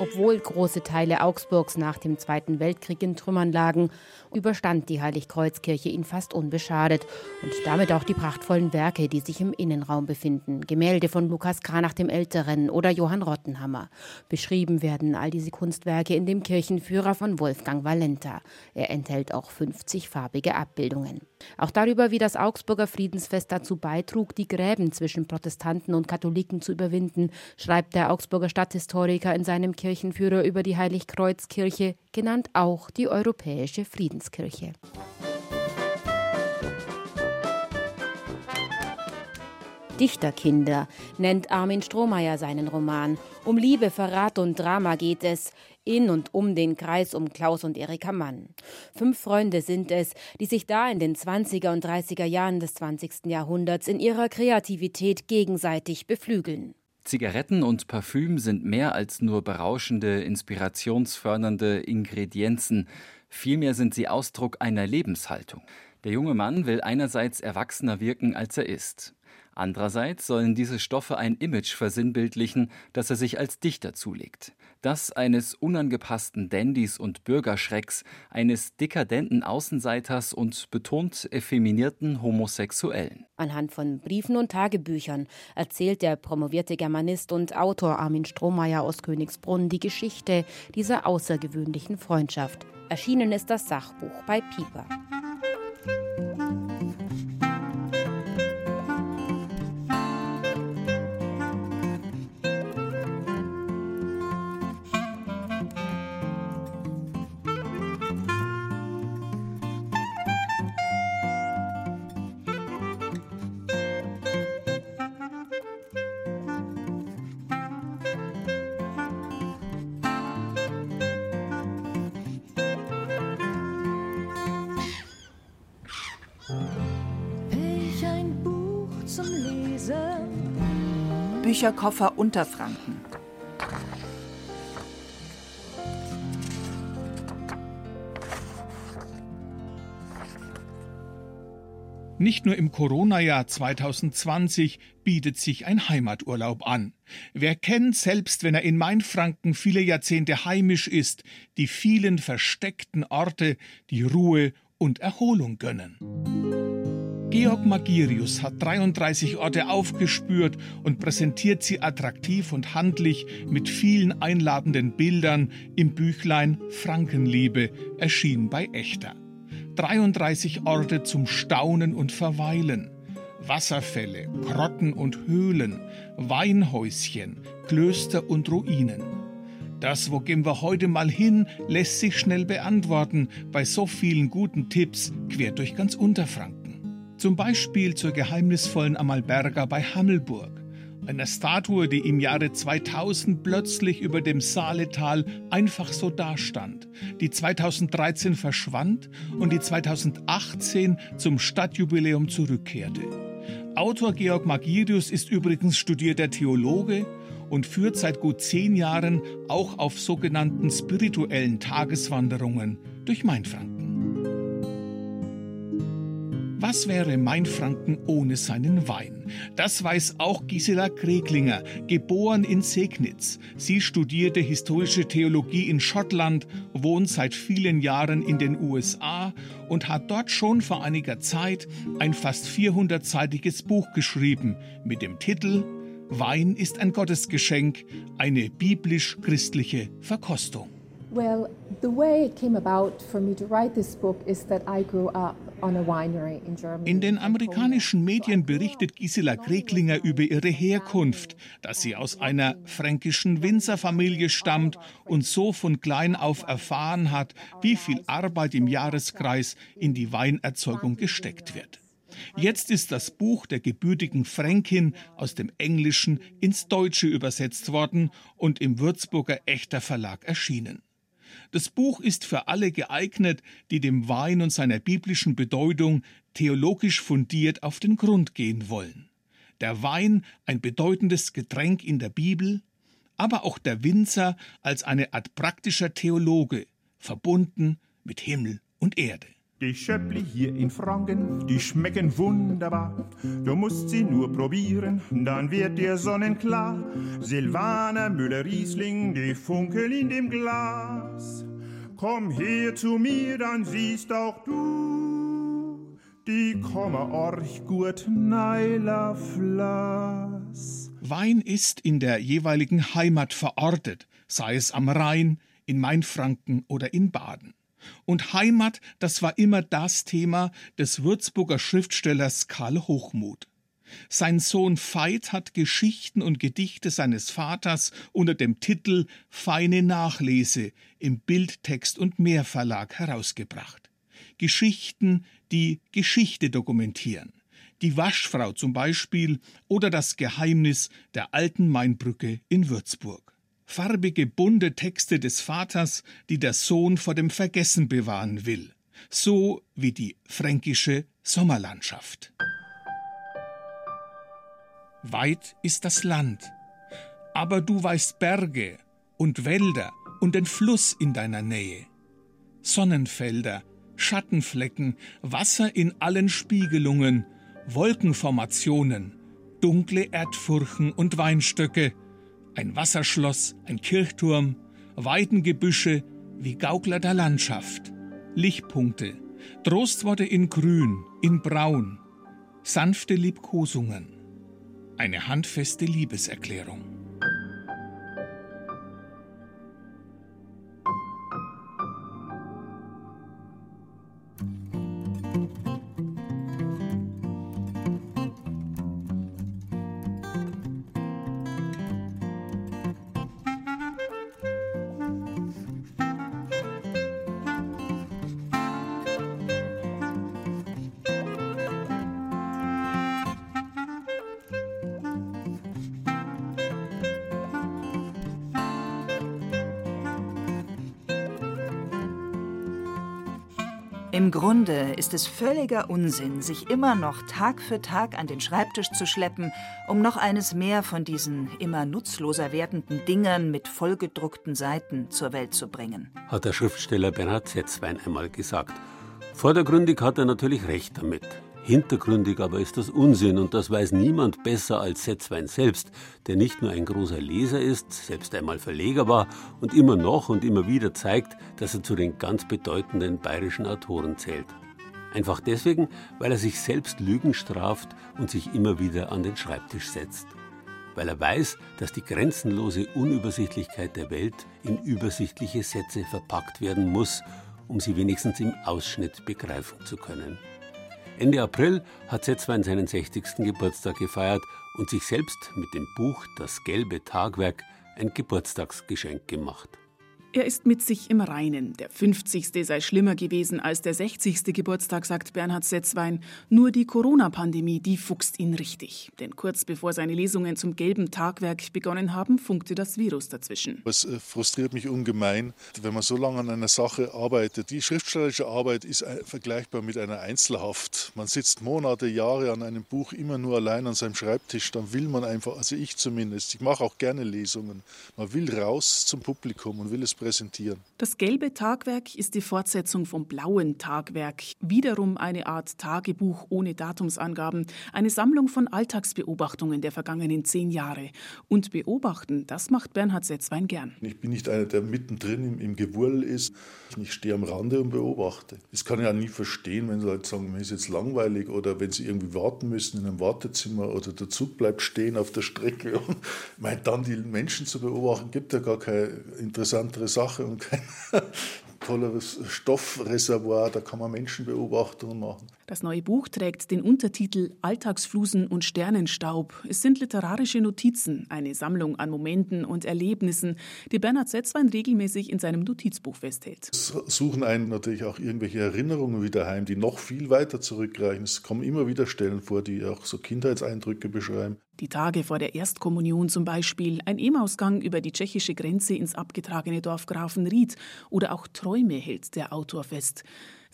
Obwohl große Teile Augsburgs nach dem Zweiten Weltkrieg in Trümmern lagen, überstand die Heiligkreuzkirche ihn fast unbeschadet und damit auch die prachtvollen Werke, die sich im Innenraum befinden. Gemälde von Lukas Kranach dem Älteren oder Johann Rottenhammer. Beschrieben werden all diese Kunstwerke in dem Kirchenführer von Wolfgang Valenta. Er enthält auch 50 farbige Abbildungen. Auch darüber, wie das Augsburger Friedensfest dazu beitrug, die Gräben zwischen Protestanten und Katholiken zu überwinden, schreibt der Augsburger Stadthistoriker in seinem Kirchenführer über die Heiligkreuzkirche, genannt auch die Europäische Friedenskirche. Dichterkinder nennt Armin Strohmeier seinen Roman. Um Liebe, Verrat und Drama geht es in und um den Kreis um Klaus und Erika Mann. Fünf Freunde sind es, die sich da in den 20er und 30er Jahren des 20. Jahrhunderts in ihrer Kreativität gegenseitig beflügeln. Zigaretten und Parfüm sind mehr als nur berauschende, inspirationsfördernde Ingredienzen. Vielmehr sind sie Ausdruck einer Lebenshaltung. Der junge Mann will einerseits erwachsener wirken, als er ist. Andererseits sollen diese Stoffe ein Image versinnbildlichen, das er sich als Dichter zulegt. Das eines unangepassten Dandys und Bürgerschrecks, eines dekadenten Außenseiters und betont effeminierten Homosexuellen. Anhand von Briefen und Tagebüchern erzählt der promovierte Germanist und Autor Armin Strohmeier aus Königsbrunn die Geschichte dieser außergewöhnlichen Freundschaft. Erschienen ist das Sachbuch bei Pieper. Bücherkoffer Unterfranken. Nicht nur im Corona-Jahr 2020 bietet sich ein Heimaturlaub an. Wer kennt, selbst wenn er in Mainfranken viele Jahrzehnte heimisch ist, die vielen versteckten Orte, die Ruhe und Erholung gönnen. Georg Magirius hat 33 Orte aufgespürt und präsentiert sie attraktiv und handlich mit vielen einladenden Bildern im Büchlein Frankenliebe, erschienen bei Echter. 33 Orte zum Staunen und Verweilen. Wasserfälle, Grotten und Höhlen, Weinhäuschen, Klöster und Ruinen. Das, wo gehen wir heute mal hin, lässt sich schnell beantworten bei so vielen guten Tipps quer durch ganz Unterfranken. Zum Beispiel zur geheimnisvollen Amalberga bei Hammelburg, einer Statue, die im Jahre 2000 plötzlich über dem Saaletal einfach so dastand, die 2013 verschwand und die 2018 zum Stadtjubiläum zurückkehrte. Autor Georg Magirius ist übrigens studierter Theologe und führt seit gut zehn Jahren auch auf sogenannten spirituellen Tageswanderungen durch Mainfranken. Was wäre Mainfranken ohne seinen Wein? Das weiß auch Gisela Kreglinger, geboren in Segnitz. Sie studierte historische Theologie in Schottland, wohnt seit vielen Jahren in den USA und hat dort schon vor einiger Zeit ein fast 400-seitiges Buch geschrieben mit dem Titel Wein ist ein Gottesgeschenk, eine biblisch-christliche Verkostung. Well, the way it came about for me to write this book is that I grew up in den amerikanischen Medien berichtet Gisela Kreglinger über ihre Herkunft, dass sie aus einer fränkischen Winzerfamilie stammt und so von klein auf erfahren hat, wie viel Arbeit im Jahreskreis in die Weinerzeugung gesteckt wird. Jetzt ist das Buch der gebürtigen Fränkin aus dem Englischen ins Deutsche übersetzt worden und im Würzburger Echter Verlag erschienen. Das Buch ist für alle geeignet, die dem Wein und seiner biblischen Bedeutung theologisch fundiert auf den Grund gehen wollen. Der Wein ein bedeutendes Getränk in der Bibel, aber auch der Winzer als eine Art praktischer Theologe, verbunden mit Himmel und Erde. Die Schöppli hier in Franken, die schmecken wunderbar. Du musst sie nur probieren, dann wird dir sonnenklar. Silvaner, Müller, Riesling, die funkeln in dem Glas. Komm her zu mir, dann siehst auch du, die komme orch gut Flas. Wein ist in der jeweiligen Heimat verortet, sei es am Rhein, in Mainfranken oder in Baden. Und Heimat, das war immer das Thema des Würzburger Schriftstellers Karl Hochmuth. Sein Sohn Veit hat Geschichten und Gedichte seines Vaters unter dem Titel Feine Nachlese im Bildtext und Mehrverlag herausgebracht. Geschichten, die Geschichte dokumentieren. Die Waschfrau zum Beispiel oder das Geheimnis der alten Mainbrücke in Würzburg. Farbige, bunte Texte des Vaters, die der Sohn vor dem Vergessen bewahren will. So wie die fränkische Sommerlandschaft. Weit ist das Land, aber du weißt Berge und Wälder und den Fluss in deiner Nähe. Sonnenfelder, Schattenflecken, Wasser in allen Spiegelungen, Wolkenformationen, dunkle Erdfurchen und Weinstöcke, ein Wasserschloss, ein Kirchturm, Weidengebüsche wie Gaukler der Landschaft, Lichtpunkte, Trostworte in Grün, in Braun, sanfte Liebkosungen, eine handfeste Liebeserklärung. Im Grunde ist es völliger Unsinn, sich immer noch Tag für Tag an den Schreibtisch zu schleppen, um noch eines mehr von diesen immer nutzloser werdenden Dingern mit vollgedruckten Seiten zur Welt zu bringen. Hat der Schriftsteller Bernhard Setzwein einmal gesagt. Vordergründig hat er natürlich recht damit. Hintergründig aber ist das Unsinn und das weiß niemand besser als Setzwein selbst, der nicht nur ein großer Leser ist, selbst einmal Verleger war und immer noch und immer wieder zeigt, dass er zu den ganz bedeutenden bayerischen Autoren zählt. Einfach deswegen, weil er sich selbst Lügen straft und sich immer wieder an den Schreibtisch setzt. Weil er weiß, dass die grenzenlose Unübersichtlichkeit der Welt in übersichtliche Sätze verpackt werden muss, um sie wenigstens im Ausschnitt begreifen zu können. Ende April hat Setzwein seinen 60. Geburtstag gefeiert und sich selbst mit dem Buch Das gelbe Tagwerk ein Geburtstagsgeschenk gemacht. Er ist mit sich im Reinen. Der 50. sei schlimmer gewesen als der 60. Geburtstag, sagt Bernhard Setzwein. Nur die Corona-Pandemie, die fuchst ihn richtig. Denn kurz bevor seine Lesungen zum gelben Tagwerk begonnen haben, funkte das Virus dazwischen. Es äh, frustriert mich ungemein, wenn man so lange an einer Sache arbeitet. Die schriftstellerische Arbeit ist äh, vergleichbar mit einer Einzelhaft. Man sitzt Monate, Jahre an einem Buch immer nur allein an seinem Schreibtisch. Dann will man einfach, also ich zumindest, ich mache auch gerne Lesungen. Man will raus zum Publikum und will es präsentieren. Das gelbe Tagwerk ist die Fortsetzung vom blauen Tagwerk. Wiederum eine Art Tagebuch ohne Datumsangaben. Eine Sammlung von Alltagsbeobachtungen der vergangenen zehn Jahre. Und beobachten, das macht Bernhard Setzwein gern. Ich bin nicht einer, der mittendrin im, im Gewurl ist. Ich stehe am Rande und beobachte. Das kann ich auch nie verstehen, wenn sie halt sagen, mir ist jetzt langweilig oder wenn sie irgendwie warten müssen in einem Wartezimmer oder der Zug bleibt stehen auf der Strecke. Und mein, dann die Menschen zu beobachten, gibt ja gar keine interessantere Sache und kein tolles Stoffreservoir, da kann man Menschenbeobachtungen machen. Das neue Buch trägt den Untertitel Alltagsflusen und Sternenstaub. Es sind literarische Notizen, eine Sammlung an Momenten und Erlebnissen, die Bernhard Setzwein regelmäßig in seinem Notizbuch festhält. Es suchen einen natürlich auch irgendwelche Erinnerungen wieder heim, die noch viel weiter zurückreichen. Es kommen immer wieder Stellen vor, die auch so Kindheitseindrücke beschreiben. Die Tage vor der Erstkommunion zum Beispiel, ein Emausgang über die tschechische Grenze ins abgetragene Dorf Grafenried oder auch Träume hält der Autor fest.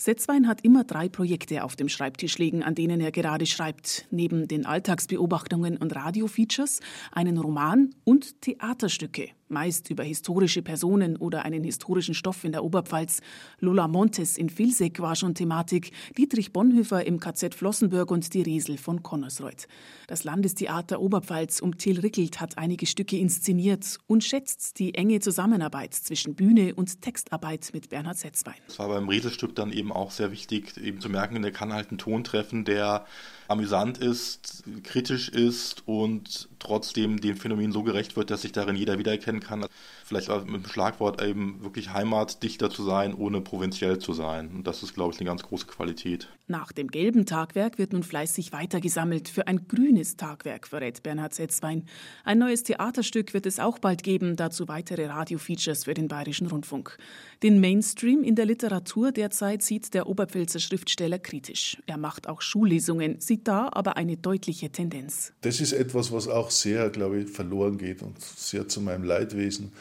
Setzwein hat immer drei Projekte auf dem Schreibtisch liegen, an denen er gerade schreibt. Neben den Alltagsbeobachtungen und Radiofeatures einen Roman und Theaterstücke, meist über historische Personen oder einen historischen Stoff in der Oberpfalz. Lola Montes in Vilseck war schon Thematik, Dietrich Bonhoeffer im KZ Flossenbürg und die Resel von Connersreuth. Das Landestheater Oberpfalz um Till Rickelt hat einige Stücke inszeniert und schätzt die enge Zusammenarbeit zwischen Bühne und Textarbeit mit Bernhard Setzwein. Das war beim Reselstück dann eben auch sehr wichtig, eben zu merken, der kann halt einen Ton treffen, der amüsant ist, kritisch ist und trotzdem dem Phänomen so gerecht wird, dass sich darin jeder wiedererkennen kann. Vielleicht mit dem Schlagwort eben wirklich heimatdichter zu sein, ohne provinziell zu sein. Und das ist, glaube ich, eine ganz große Qualität. Nach dem gelben Tagwerk wird nun fleißig weitergesammelt für ein grünes Tagwerk, verrät Bernhard Setzwein. Ein neues Theaterstück wird es auch bald geben, dazu weitere Radiofeatures für den Bayerischen Rundfunk. Den Mainstream in der Literatur derzeit sieht der Oberpfälzer Schriftsteller kritisch. Er macht auch Schullesungen, sieht da aber eine deutliche Tendenz. Das ist etwas, was auch sehr, glaube ich, verloren geht und sehr zu meinem Leidwesen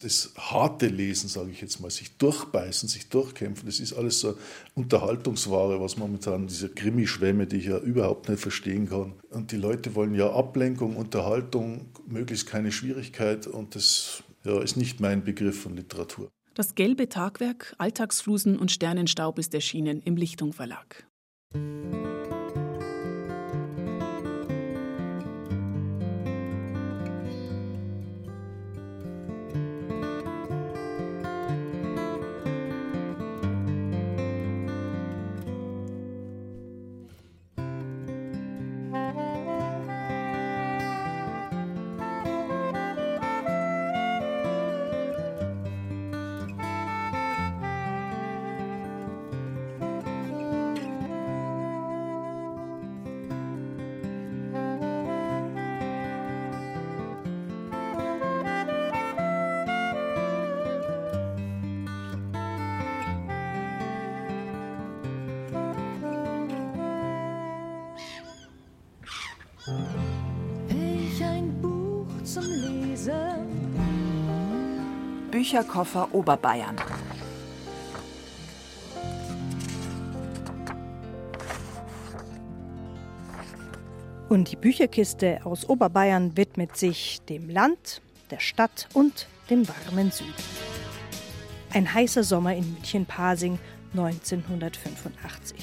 das harte Lesen, sage ich jetzt mal, sich durchbeißen, sich durchkämpfen, das ist alles so Unterhaltungsware, was momentan, diese Krimi-Schwämme, die ich ja überhaupt nicht verstehen kann. Und die Leute wollen ja Ablenkung, Unterhaltung, möglichst keine Schwierigkeit und das ja, ist nicht mein Begriff von Literatur. Das gelbe Tagwerk, Alltagsflusen und Sternenstaub ist erschienen im Lichtung Verlag. Bücherkoffer Oberbayern. Und die Bücherkiste aus Oberbayern widmet sich dem Land, der Stadt und dem warmen Süden. Ein heißer Sommer in München-Pasing 1985.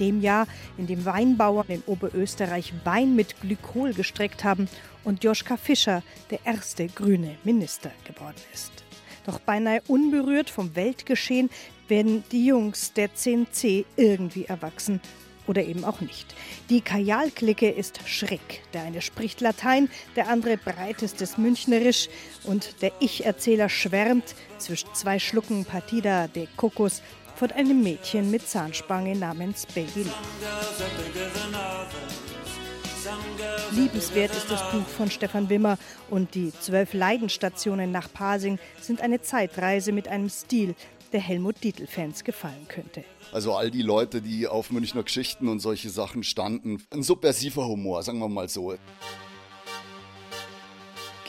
Dem Jahr, in dem Weinbauern in Oberösterreich Wein mit Glykol gestreckt haben und Joschka Fischer der erste grüne Minister geworden ist. Doch beinahe unberührt vom Weltgeschehen werden die Jungs der 10C irgendwie erwachsen oder eben auch nicht. Die Kajal-Clique ist schräg. Der eine spricht Latein, der andere breitestes Münchnerisch und der Ich-Erzähler schwärmt zwischen zwei Schlucken Partida de Kokos von einem Mädchen mit Zahnspange namens Baby. Liebenswert ist das Buch von Stefan Wimmer und die zwölf Leidenstationen nach Pasing sind eine Zeitreise mit einem Stil, der Helmut Dietl-Fans gefallen könnte. Also all die Leute, die auf Münchner Geschichten und solche Sachen standen. Ein subversiver Humor, sagen wir mal so.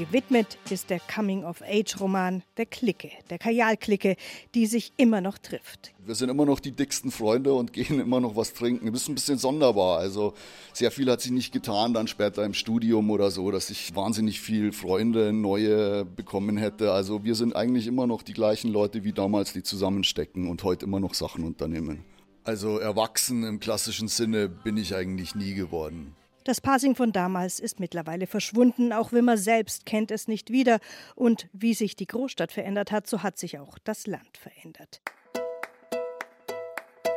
Gewidmet ist der Coming-of-Age-Roman der Clique, der Kajal-Clique, die sich immer noch trifft. Wir sind immer noch die dicksten Freunde und gehen immer noch was trinken. Das ist ein bisschen sonderbar. Also sehr viel hat sich nicht getan dann später im Studium oder so, dass ich wahnsinnig viel Freunde, neue bekommen hätte. Also wir sind eigentlich immer noch die gleichen Leute wie damals, die zusammenstecken und heute immer noch Sachen unternehmen. Also erwachsen im klassischen Sinne bin ich eigentlich nie geworden. Das Passing von damals ist mittlerweile verschwunden, auch Wimmer selbst kennt es nicht wieder. Und wie sich die Großstadt verändert hat, so hat sich auch das Land verändert.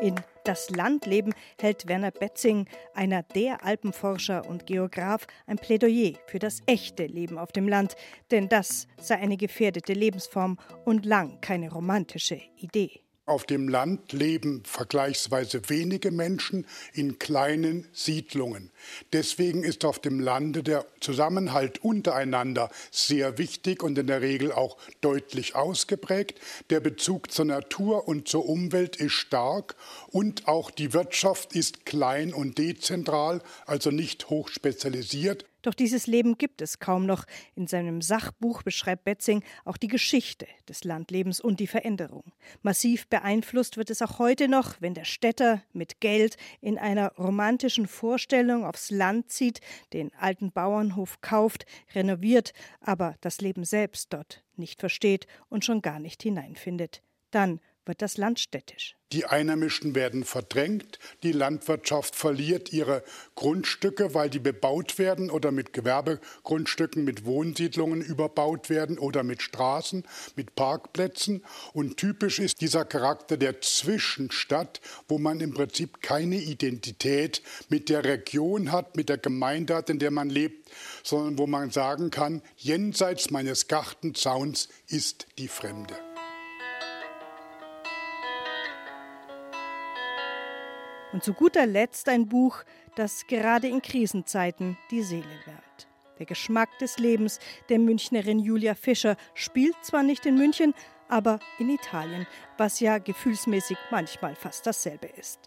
In Das Landleben hält Werner Betzing, einer der Alpenforscher und Geograf, ein Plädoyer für das echte Leben auf dem Land, denn das sei eine gefährdete Lebensform und lang keine romantische Idee. Auf dem Land leben vergleichsweise wenige Menschen in kleinen Siedlungen. Deswegen ist auf dem Lande der Zusammenhalt untereinander sehr wichtig und in der Regel auch deutlich ausgeprägt. Der Bezug zur Natur und zur Umwelt ist stark und auch die Wirtschaft ist klein und dezentral, also nicht hochspezialisiert. Doch dieses Leben gibt es kaum noch. In seinem Sachbuch beschreibt Betzing auch die Geschichte des Landlebens und die Veränderung. Massiv beeinflusst wird es auch heute noch, wenn der Städter mit Geld in einer romantischen Vorstellung aufs Land zieht, den alten Bauernhof kauft, renoviert, aber das Leben selbst dort nicht versteht und schon gar nicht hineinfindet. Dann wird das Land städtisch. Die Einheimischen werden verdrängt, die Landwirtschaft verliert ihre Grundstücke, weil die bebaut werden oder mit Gewerbegrundstücken, mit Wohnsiedlungen überbaut werden oder mit Straßen, mit Parkplätzen. Und typisch ist dieser Charakter der Zwischenstadt, wo man im Prinzip keine Identität mit der Region hat, mit der Gemeinde hat, in der man lebt, sondern wo man sagen kann, jenseits meines Gartenzauns ist die Fremde. Und zu guter Letzt ein Buch, das gerade in Krisenzeiten die Seele wärmt. Der Geschmack des Lebens der Münchnerin Julia Fischer spielt zwar nicht in München, aber in Italien, was ja gefühlsmäßig manchmal fast dasselbe ist.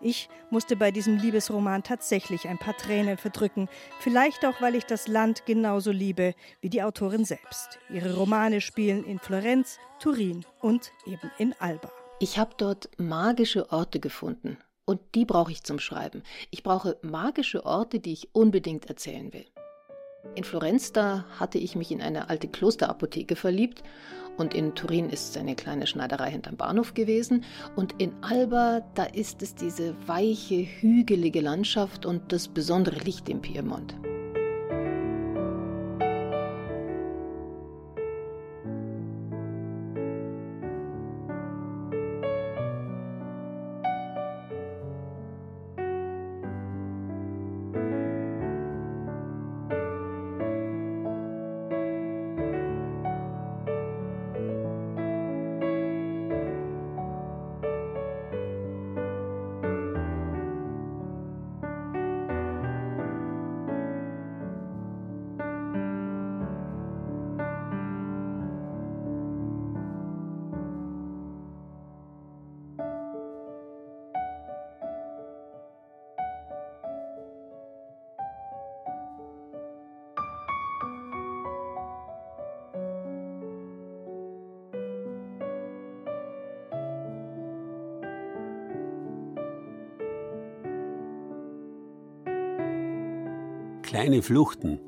Ich musste bei diesem Liebesroman tatsächlich ein paar Tränen verdrücken, vielleicht auch, weil ich das Land genauso liebe wie die Autorin selbst. Ihre Romane spielen in Florenz, Turin und eben in Alba. Ich habe dort magische Orte gefunden und die brauche ich zum Schreiben. Ich brauche magische Orte, die ich unbedingt erzählen will. In Florenz, da hatte ich mich in eine alte Klosterapotheke verliebt und in Turin ist es eine kleine Schneiderei hinterm Bahnhof gewesen und in Alba, da ist es diese weiche, hügelige Landschaft und das besondere Licht im Piemont. Kleine Fluchten.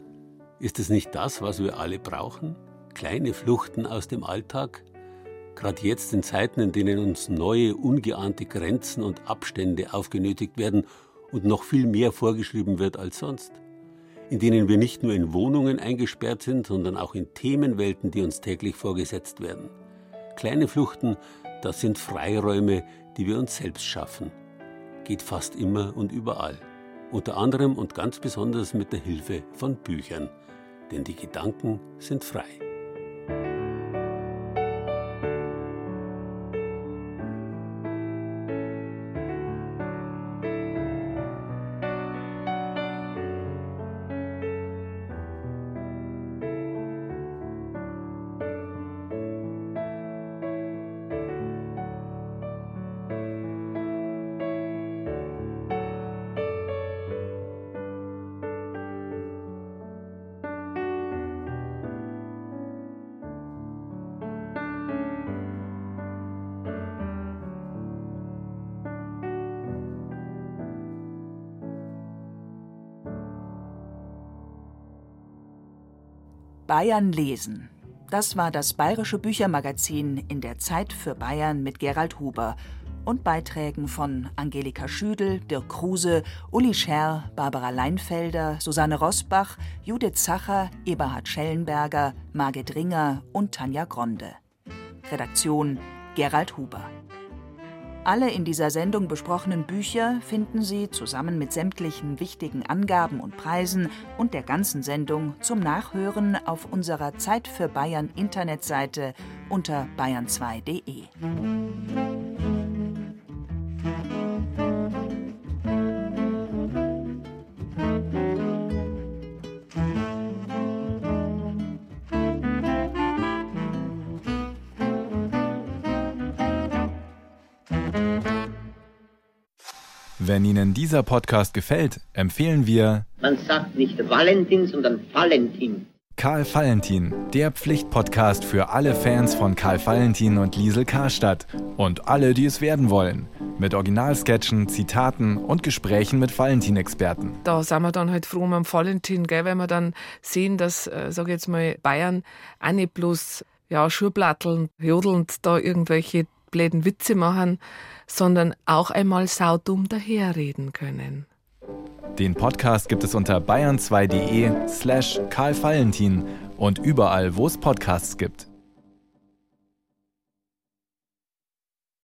Ist es nicht das, was wir alle brauchen? Kleine Fluchten aus dem Alltag? Gerade jetzt in Zeiten, in denen uns neue, ungeahnte Grenzen und Abstände aufgenötigt werden und noch viel mehr vorgeschrieben wird als sonst. In denen wir nicht nur in Wohnungen eingesperrt sind, sondern auch in Themenwelten, die uns täglich vorgesetzt werden. Kleine Fluchten, das sind Freiräume, die wir uns selbst schaffen. Geht fast immer und überall unter anderem und ganz besonders mit der Hilfe von Büchern, denn die Gedanken sind frei. Bayern lesen. Das war das bayerische Büchermagazin in der Zeit für Bayern mit Gerald Huber und Beiträgen von Angelika Schüdel, Dirk Kruse, Uli Scherr, Barbara Leinfelder, Susanne Rosbach, Judith Zacher, Eberhard Schellenberger, Margit Ringer und Tanja Gronde. Redaktion Gerald Huber. Alle in dieser Sendung besprochenen Bücher finden Sie zusammen mit sämtlichen wichtigen Angaben und Preisen und der ganzen Sendung zum Nachhören auf unserer Zeit für Bayern Internetseite unter bayern2.de. Wenn Ihnen dieser Podcast gefällt, empfehlen wir Man sagt nicht Valentin, sondern Valentin. Karl Valentin, der Pflichtpodcast für alle Fans von Karl Valentin und Liesel Karstadt und alle, die es werden wollen. Mit Originalsketchen, Zitaten und Gesprächen mit Valentin-Experten. Da sind wir dann halt froh um Valentin, gell, weil wir dann sehen, dass, äh, sag ich jetzt mal, Bayern auch nicht bloß ja, Schurplatteln, jodelnd da irgendwelche bläden Witze machen, sondern auch einmal saudumm daherreden können. Den Podcast gibt es unter bayern2.de slash Karl Valentin und überall, wo es Podcasts gibt.